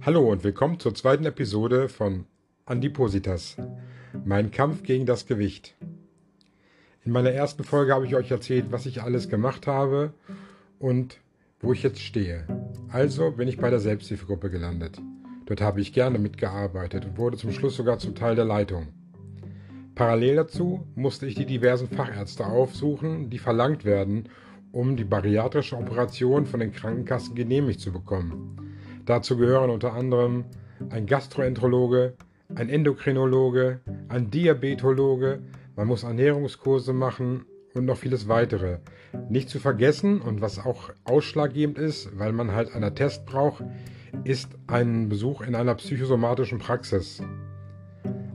Hallo und willkommen zur zweiten Episode von Andipositas, mein Kampf gegen das Gewicht. In meiner ersten Folge habe ich euch erzählt, was ich alles gemacht habe und wo ich jetzt stehe. Also bin ich bei der Selbsthilfegruppe gelandet. Dort habe ich gerne mitgearbeitet und wurde zum Schluss sogar zum Teil der Leitung. Parallel dazu musste ich die diversen Fachärzte aufsuchen, die verlangt werden, um die bariatrische Operation von den Krankenkassen genehmigt zu bekommen. Dazu gehören unter anderem ein Gastroenterologe, ein Endokrinologe, ein Diabetologe, man muss Ernährungskurse machen und noch vieles weitere. Nicht zu vergessen und was auch ausschlaggebend ist, weil man halt einen Test braucht, ist ein Besuch in einer psychosomatischen Praxis.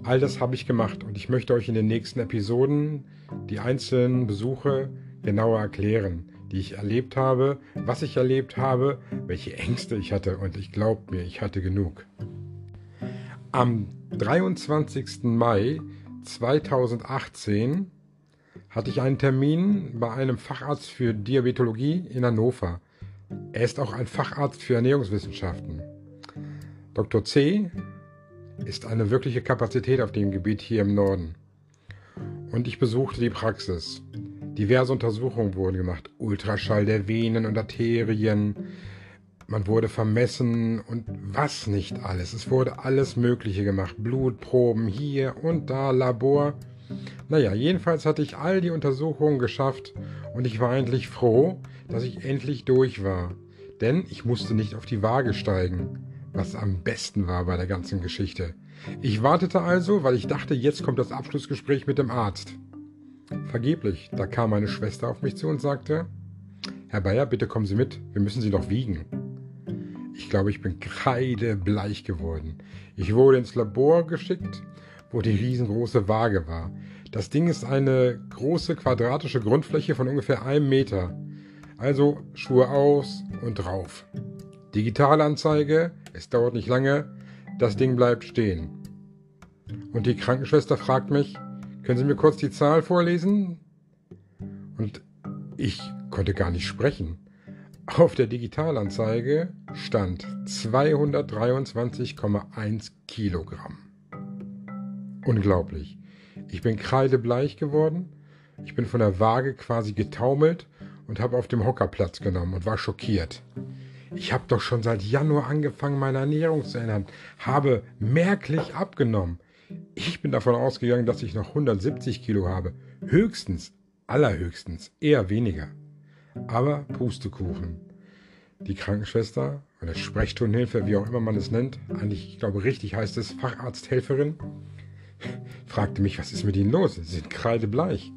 All das habe ich gemacht und ich möchte euch in den nächsten Episoden die einzelnen Besuche genauer erklären, die ich erlebt habe, was ich erlebt habe, welche Ängste ich hatte und ich glaube mir, ich hatte genug. Am 23. Mai 2018 hatte ich einen Termin bei einem Facharzt für Diabetologie in Hannover. Er ist auch ein Facharzt für Ernährungswissenschaften. Dr. C ist eine wirkliche Kapazität auf dem Gebiet hier im Norden. Und ich besuchte die Praxis. Diverse Untersuchungen wurden gemacht. Ultraschall der Venen und Arterien. Man wurde vermessen und was nicht alles. Es wurde alles Mögliche gemacht. Blutproben hier und da, Labor. Naja, jedenfalls hatte ich all die Untersuchungen geschafft und ich war eigentlich froh, dass ich endlich durch war. Denn ich musste nicht auf die Waage steigen was am besten war bei der ganzen Geschichte. Ich wartete also, weil ich dachte, jetzt kommt das Abschlussgespräch mit dem Arzt. Vergeblich, da kam meine Schwester auf mich zu und sagte, Herr Bayer, bitte kommen Sie mit, wir müssen Sie noch wiegen. Ich glaube, ich bin kreidebleich geworden. Ich wurde ins Labor geschickt, wo die riesengroße Waage war. Das Ding ist eine große quadratische Grundfläche von ungefähr einem Meter. Also Schuhe aus und drauf. Digitalanzeige, es dauert nicht lange, das Ding bleibt stehen. Und die Krankenschwester fragt mich, können Sie mir kurz die Zahl vorlesen? Und ich konnte gar nicht sprechen. Auf der Digitalanzeige stand 223,1 Kilogramm. Unglaublich. Ich bin kreidebleich geworden. Ich bin von der Waage quasi getaumelt und habe auf dem Hocker Platz genommen und war schockiert. Ich habe doch schon seit Januar angefangen, meine Ernährung zu ändern, habe merklich abgenommen. Ich bin davon ausgegangen, dass ich noch 170 Kilo habe. Höchstens, allerhöchstens, eher weniger. Aber Pustekuchen. Die Krankenschwester oder Sprechstundenhilfe, wie auch immer man es nennt, eigentlich, ich glaube, richtig heißt es Facharzthelferin, fragte mich, was ist mit Ihnen los? Sie sind kreidebleich.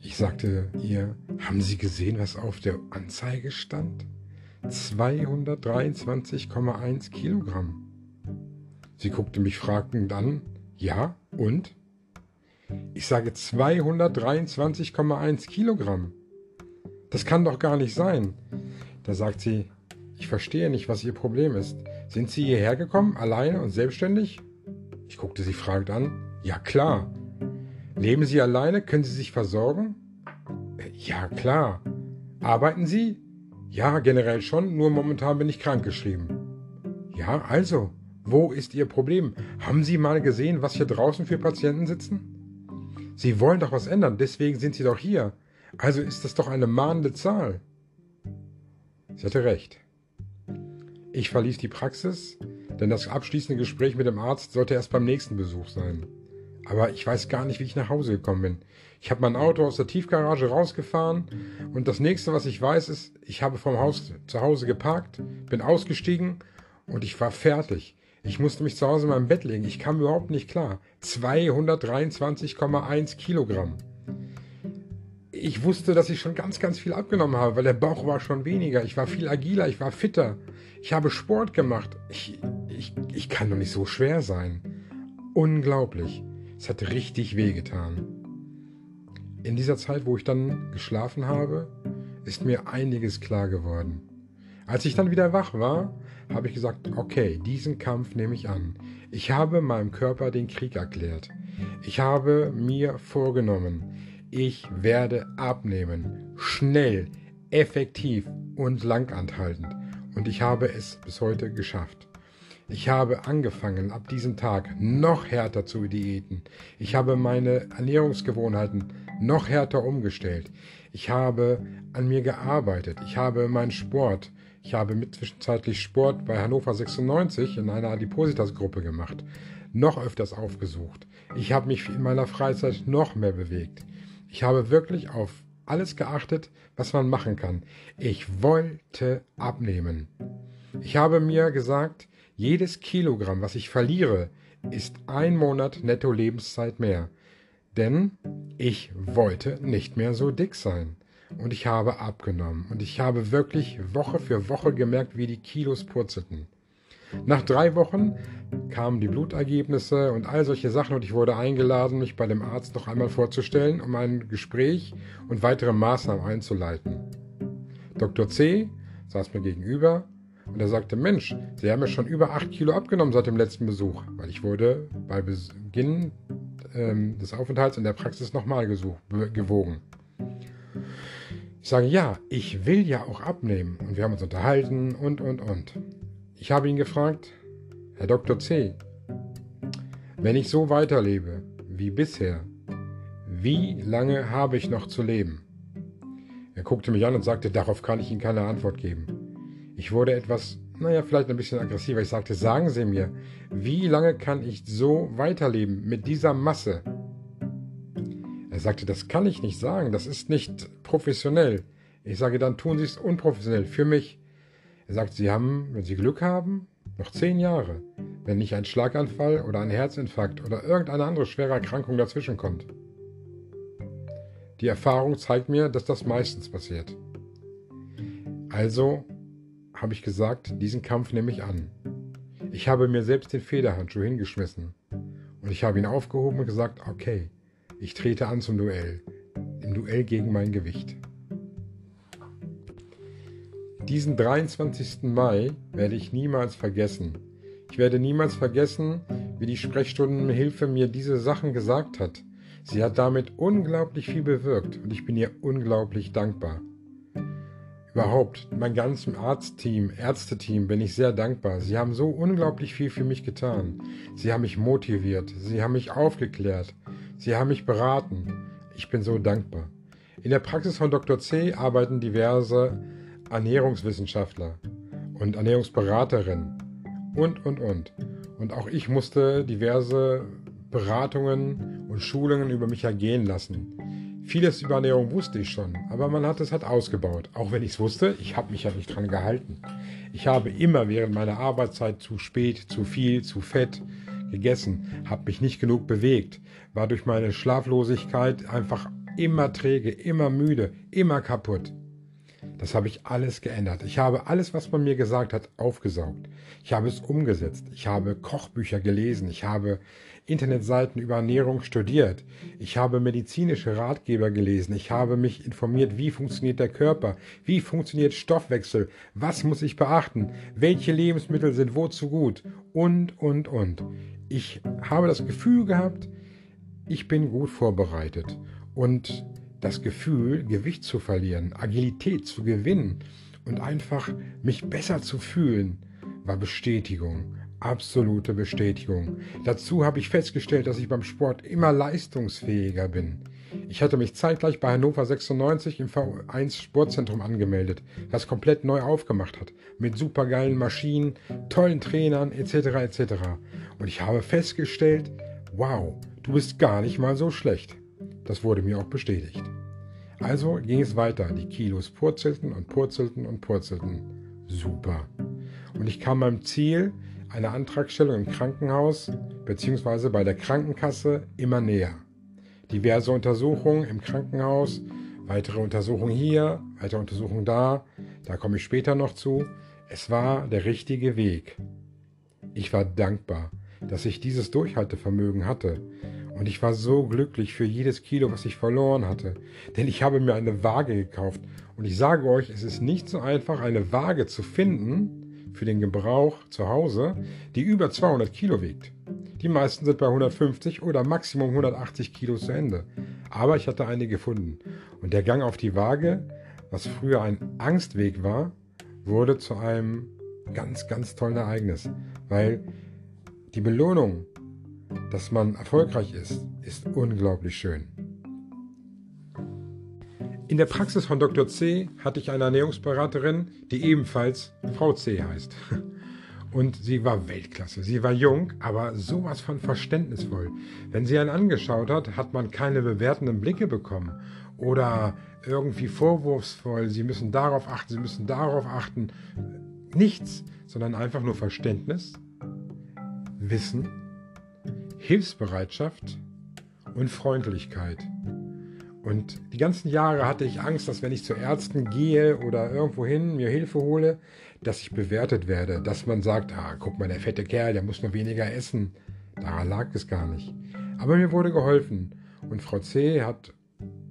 Ich sagte ihr, haben Sie gesehen, was auf der Anzeige stand? 223,1 Kilogramm. Sie guckte mich fragend an. Ja, und? Ich sage 223,1 Kilogramm. Das kann doch gar nicht sein. Da sagt sie, ich verstehe nicht, was Ihr Problem ist. Sind Sie hierher gekommen, alleine und selbstständig? Ich guckte sie fragend an. Ja, klar. Leben Sie alleine? Können Sie sich versorgen? Ja, klar. Arbeiten Sie? Ja, generell schon, nur momentan bin ich krankgeschrieben. Ja, also, wo ist Ihr Problem? Haben Sie mal gesehen, was hier draußen für Patienten sitzen? Sie wollen doch was ändern, deswegen sind Sie doch hier. Also ist das doch eine mahnende Zahl. Sie hatte recht. Ich verließ die Praxis, denn das abschließende Gespräch mit dem Arzt sollte erst beim nächsten Besuch sein. Aber ich weiß gar nicht, wie ich nach Hause gekommen bin. Ich habe mein Auto aus der Tiefgarage rausgefahren und das nächste, was ich weiß, ist, ich habe vom Haus zu Hause geparkt, bin ausgestiegen und ich war fertig. Ich musste mich zu Hause in meinem Bett legen. Ich kam überhaupt nicht klar. 223,1 Kilogramm. Ich wusste, dass ich schon ganz, ganz viel abgenommen habe, weil der Bauch war schon weniger. Ich war viel agiler, ich war fitter. Ich habe Sport gemacht. Ich, ich, ich kann doch nicht so schwer sein. Unglaublich. Es hat richtig wehgetan. In dieser Zeit, wo ich dann geschlafen habe, ist mir einiges klar geworden. Als ich dann wieder wach war, habe ich gesagt, okay, diesen Kampf nehme ich an. Ich habe meinem Körper den Krieg erklärt. Ich habe mir vorgenommen, ich werde abnehmen. Schnell, effektiv und langanhaltend. Und ich habe es bis heute geschafft. Ich habe angefangen, ab diesem Tag noch härter zu diäten. Ich habe meine Ernährungsgewohnheiten noch härter umgestellt. Ich habe an mir gearbeitet. Ich habe meinen Sport. Ich habe mit zwischenzeitlich Sport bei Hannover 96 in einer Adipositas-Gruppe gemacht. Noch öfters aufgesucht. Ich habe mich in meiner Freizeit noch mehr bewegt. Ich habe wirklich auf alles geachtet, was man machen kann. Ich wollte abnehmen. Ich habe mir gesagt, jedes Kilogramm, was ich verliere, ist ein Monat netto Lebenszeit mehr. Denn ich wollte nicht mehr so dick sein. Und ich habe abgenommen. Und ich habe wirklich Woche für Woche gemerkt, wie die Kilos purzelten. Nach drei Wochen kamen die Blutergebnisse und all solche Sachen und ich wurde eingeladen, mich bei dem Arzt noch einmal vorzustellen, um ein Gespräch und weitere Maßnahmen einzuleiten. Dr. C saß mir gegenüber und er sagte, Mensch, Sie haben ja schon über 8 Kilo abgenommen seit dem letzten Besuch, weil ich wurde bei Beginn ähm, des Aufenthalts in der Praxis nochmal gewogen. Ich sage, ja, ich will ja auch abnehmen. Und wir haben uns unterhalten und, und, und. Ich habe ihn gefragt, Herr Dr. C., wenn ich so weiterlebe wie bisher, wie lange habe ich noch zu leben? Er guckte mich an und sagte, darauf kann ich Ihnen keine Antwort geben. Ich wurde etwas, naja, vielleicht ein bisschen aggressiver. Ich sagte, sagen Sie mir, wie lange kann ich so weiterleben mit dieser Masse? Sagte, das kann ich nicht sagen, das ist nicht professionell. Ich sage, dann tun Sie es unprofessionell für mich. Er sagt, Sie haben, wenn Sie Glück haben, noch zehn Jahre, wenn nicht ein Schlaganfall oder ein Herzinfarkt oder irgendeine andere schwere Erkrankung dazwischen kommt. Die Erfahrung zeigt mir, dass das meistens passiert. Also habe ich gesagt, diesen Kampf nehme ich an. Ich habe mir selbst den Federhandschuh hingeschmissen und ich habe ihn aufgehoben und gesagt, okay, ich trete an zum Duell, im Duell gegen mein Gewicht. Diesen 23. Mai werde ich niemals vergessen. Ich werde niemals vergessen, wie die Sprechstundenhilfe mir diese Sachen gesagt hat. Sie hat damit unglaublich viel bewirkt und ich bin ihr unglaublich dankbar. Überhaupt, mein ganzes Arztteam, Ärzteteam bin ich sehr dankbar. Sie haben so unglaublich viel für mich getan. Sie haben mich motiviert, sie haben mich aufgeklärt, sie haben mich beraten. Ich bin so dankbar. In der Praxis von Dr. C arbeiten diverse Ernährungswissenschaftler und Ernährungsberaterinnen und, und, und. Und auch ich musste diverse Beratungen und Schulungen über mich ergehen lassen. Vieles über Ernährung wusste ich schon, aber man hat es halt ausgebaut. Auch wenn ich es wusste, ich habe mich ja nicht dran gehalten. Ich habe immer während meiner Arbeitszeit zu spät, zu viel, zu fett gegessen, habe mich nicht genug bewegt, war durch meine Schlaflosigkeit einfach immer träge, immer müde, immer kaputt. Das habe ich alles geändert. Ich habe alles, was man mir gesagt hat, aufgesaugt. Ich habe es umgesetzt. Ich habe Kochbücher gelesen. Ich habe Internetseiten über Ernährung studiert. Ich habe medizinische Ratgeber gelesen. Ich habe mich informiert, wie funktioniert der Körper, wie funktioniert Stoffwechsel, was muss ich beachten, welche Lebensmittel sind wozu gut und, und, und. Ich habe das Gefühl gehabt, ich bin gut vorbereitet und das Gefühl, Gewicht zu verlieren, Agilität zu gewinnen und einfach mich besser zu fühlen, war Bestätigung, absolute Bestätigung. Dazu habe ich festgestellt, dass ich beim Sport immer leistungsfähiger bin. Ich hatte mich zeitgleich bei Hannover 96 im V1 Sportzentrum angemeldet, das komplett neu aufgemacht hat, mit supergeilen Maschinen, tollen Trainern etc. etc. Und ich habe festgestellt, wow, du bist gar nicht mal so schlecht. Das wurde mir auch bestätigt. Also ging es weiter. Die Kilos purzelten und purzelten und purzelten. Super. Und ich kam meinem Ziel, einer Antragstellung im Krankenhaus bzw. bei der Krankenkasse immer näher. Diverse Untersuchungen im Krankenhaus, weitere Untersuchungen hier, weitere Untersuchungen da, da komme ich später noch zu. Es war der richtige Weg. Ich war dankbar, dass ich dieses Durchhaltevermögen hatte. Und ich war so glücklich für jedes Kilo, was ich verloren hatte. Denn ich habe mir eine Waage gekauft. Und ich sage euch, es ist nicht so einfach, eine Waage zu finden, für den Gebrauch zu Hause, die über 200 Kilo wiegt. Die meisten sind bei 150 oder Maximum 180 Kilo zu Ende. Aber ich hatte eine gefunden. Und der Gang auf die Waage, was früher ein Angstweg war, wurde zu einem ganz, ganz tollen Ereignis, weil die Belohnung, dass man erfolgreich ist, ist unglaublich schön. In der Praxis von Dr. C hatte ich eine Ernährungsberaterin, die ebenfalls Frau C heißt. Und sie war Weltklasse. Sie war jung, aber sowas von verständnisvoll. Wenn sie einen angeschaut hat, hat man keine bewertenden Blicke bekommen oder irgendwie vorwurfsvoll, sie müssen darauf achten, sie müssen darauf achten. Nichts, sondern einfach nur Verständnis, Wissen, Hilfsbereitschaft und Freundlichkeit. Und die ganzen Jahre hatte ich Angst, dass wenn ich zu Ärzten gehe oder irgendwo hin mir Hilfe hole, dass ich bewertet werde, dass man sagt, ah, guck mal, der fette Kerl, der muss nur weniger essen. Daran lag es gar nicht. Aber mir wurde geholfen und Frau C. hat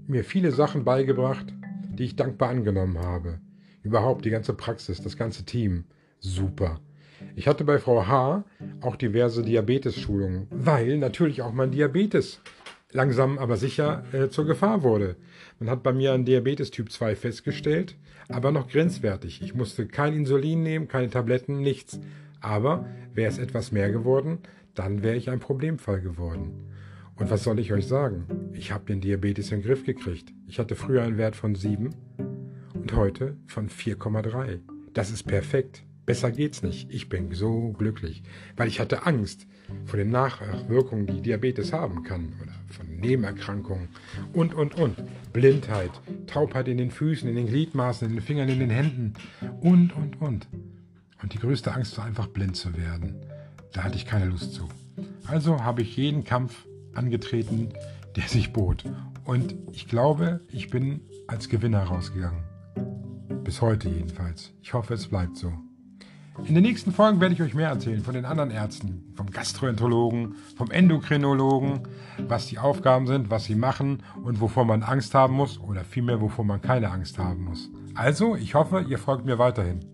mir viele Sachen beigebracht, die ich dankbar angenommen habe. Überhaupt die ganze Praxis, das ganze Team. Super. Ich hatte bei Frau H. auch diverse Diabetes-Schulungen, weil natürlich auch mein Diabetes langsam aber sicher äh, zur Gefahr wurde. Man hat bei mir einen Diabetes Typ 2 festgestellt, aber noch grenzwertig. Ich musste kein Insulin nehmen, keine Tabletten, nichts. Aber wäre es etwas mehr geworden, dann wäre ich ein Problemfall geworden. Und was soll ich euch sagen? Ich habe den Diabetes in den Griff gekriegt. Ich hatte früher einen Wert von 7 und heute von 4,3. Das ist perfekt. Besser geht's nicht. Ich bin so glücklich, weil ich hatte Angst vor den Nachwirkungen, die Diabetes haben kann oder von Nebenerkrankungen und, und, und. Blindheit, Taubheit in den Füßen, in den Gliedmaßen, in den Fingern, in den Händen und, und, und. Und die größte Angst war einfach blind zu werden. Da hatte ich keine Lust zu. Also habe ich jeden Kampf angetreten, der sich bot. Und ich glaube, ich bin als Gewinner rausgegangen. Bis heute jedenfalls. Ich hoffe, es bleibt so. In den nächsten Folgen werde ich euch mehr erzählen von den anderen Ärzten, vom Gastroenterologen, vom Endokrinologen, was die Aufgaben sind, was sie machen und wovor man Angst haben muss oder vielmehr wovor man keine Angst haben muss. Also, ich hoffe, ihr folgt mir weiterhin.